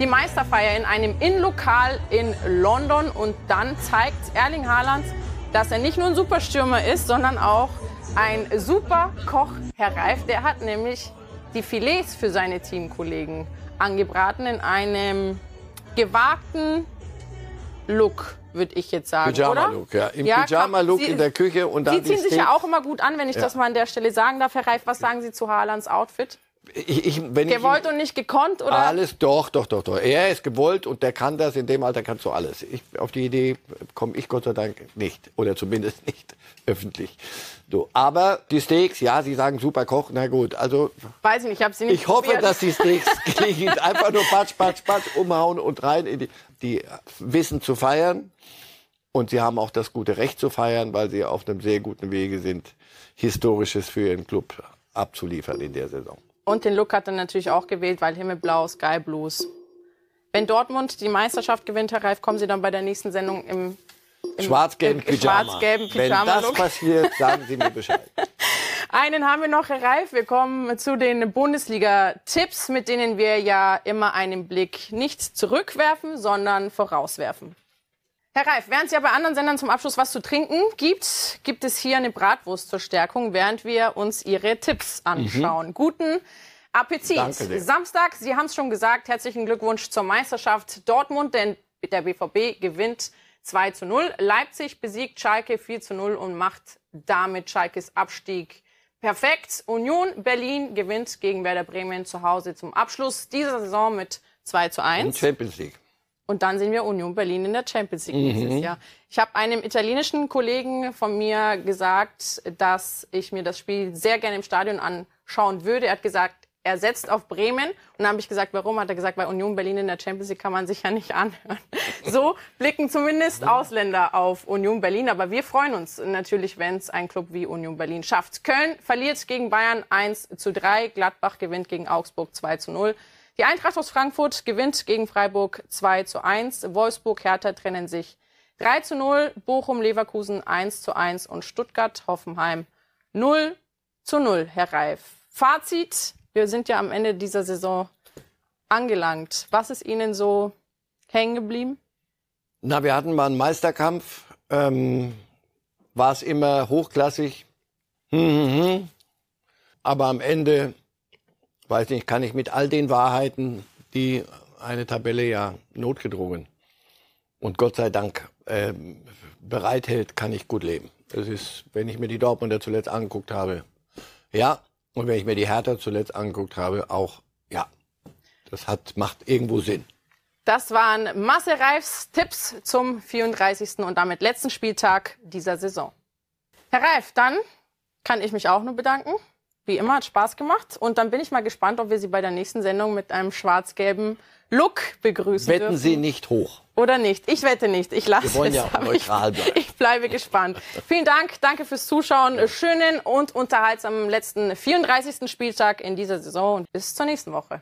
die Meisterfeier in einem Innenlokal in London. Und dann zeigt Erling Haaland, dass er nicht nur ein Superstürmer ist, sondern auch ein super Koch, Herr Reif, der hat nämlich die Filets für seine Teamkollegen angebraten in einem gewagten Look, würde ich jetzt sagen. Pyjama-Look, ja. Im ja, Pyjama-Look in der Küche und dann. Sie ziehen sich ja auch immer gut an, wenn ich ja. das mal an der Stelle sagen darf, Herr Reif. Was sagen Sie zu Haalands Outfit? Ich, ich, gewollt ich, und nicht gekonnt, oder? Alles, doch, doch, doch, doch. Er ist gewollt und der kann das. In dem Alter kannst du alles. Ich, auf die Idee komme ich Gott sei Dank nicht. Oder zumindest nicht öffentlich. So, aber die Steaks, ja, Sie sagen super Koch, na gut. Also, Weiß ich nicht, ich habe sie nicht Ich hoffe, probiert. dass die Steaks klingen. Einfach nur patsch, patsch, patsch, umhauen und rein. In die, die wissen zu feiern. Und sie haben auch das gute Recht zu feiern, weil sie auf einem sehr guten Wege sind, Historisches für ihren Club abzuliefern in der Saison. Und den Look hat er natürlich auch gewählt, weil Himmelblau, Sky Blues. Wenn Dortmund die Meisterschaft gewinnt, Herr Reif, kommen Sie dann bei der nächsten Sendung im, schwarz-gelben Pyjama. Schwarz Wenn das passiert, sagen Sie mir Bescheid. Einen haben wir noch, Herr Reif. Wir kommen zu den Bundesliga-Tipps, mit denen wir ja immer einen Blick nicht zurückwerfen, sondern vorauswerfen. Herr Reif, während es ja bei anderen Sendern zum Abschluss was zu trinken gibt, gibt es hier eine Bratwurst zur Stärkung, während wir uns Ihre Tipps anschauen. Mhm. Guten Appetit. Danke Samstag, Sie haben es schon gesagt, herzlichen Glückwunsch zur Meisterschaft Dortmund, denn der BVB gewinnt 2 zu 0. Leipzig besiegt Schalke 4 zu 0 und macht damit Schalkes Abstieg perfekt. Union Berlin gewinnt gegen Werder Bremen zu Hause zum Abschluss dieser Saison mit 2 zu 1. Und Champions League. Und dann sehen wir Union Berlin in der Champions League mhm. dieses Jahr. Ich habe einem italienischen Kollegen von mir gesagt, dass ich mir das Spiel sehr gerne im Stadion anschauen würde. Er hat gesagt, er setzt auf Bremen. Und dann habe ich gesagt, warum? Hat er gesagt, bei Union Berlin in der Champions League kann man sich ja nicht anhören. So blicken zumindest Ausländer auf Union Berlin. Aber wir freuen uns natürlich, wenn es ein Club wie Union Berlin schafft. Köln verliert gegen Bayern 1 zu 3. Gladbach gewinnt gegen Augsburg 2 zu 0. Die Eintracht aus Frankfurt gewinnt gegen Freiburg 2 zu 1. Wolfsburg, Hertha trennen sich 3 zu 0. Bochum, Leverkusen 1 zu 1 und Stuttgart, Hoffenheim 0 zu 0. Herr Reif. Fazit. Wir sind ja am Ende dieser Saison angelangt. Was ist Ihnen so hängen geblieben? Na, wir hatten mal einen Meisterkampf. Ähm, war es immer hochklassig. Hm, hm, hm. Aber am Ende, weiß nicht, kann ich mit all den Wahrheiten, die eine Tabelle ja notgedrungen und Gott sei Dank äh, bereithält, kann ich gut leben. Das ist, wenn ich mir die Dortmunder zuletzt angeguckt habe, ja. Und wenn ich mir die Hertha zuletzt angeguckt habe, auch ja. Das hat, macht irgendwo Sinn. Das waren Marcel Reifs Tipps zum 34. und damit letzten Spieltag dieser Saison. Herr Reif, dann kann ich mich auch nur bedanken. Wie immer, hat Spaß gemacht. Und dann bin ich mal gespannt, ob wir Sie bei der nächsten Sendung mit einem schwarz-gelben Look begrüßen Wetten dürfen. Sie nicht hoch. Oder nicht? Ich wette nicht. Ich lasse Wir wollen es. ja auch ich, bleiben. ich bleibe gespannt. Vielen Dank. Danke fürs Zuschauen. Schönen und unterhaltsamen letzten 34. Spieltag in dieser Saison bis zur nächsten Woche.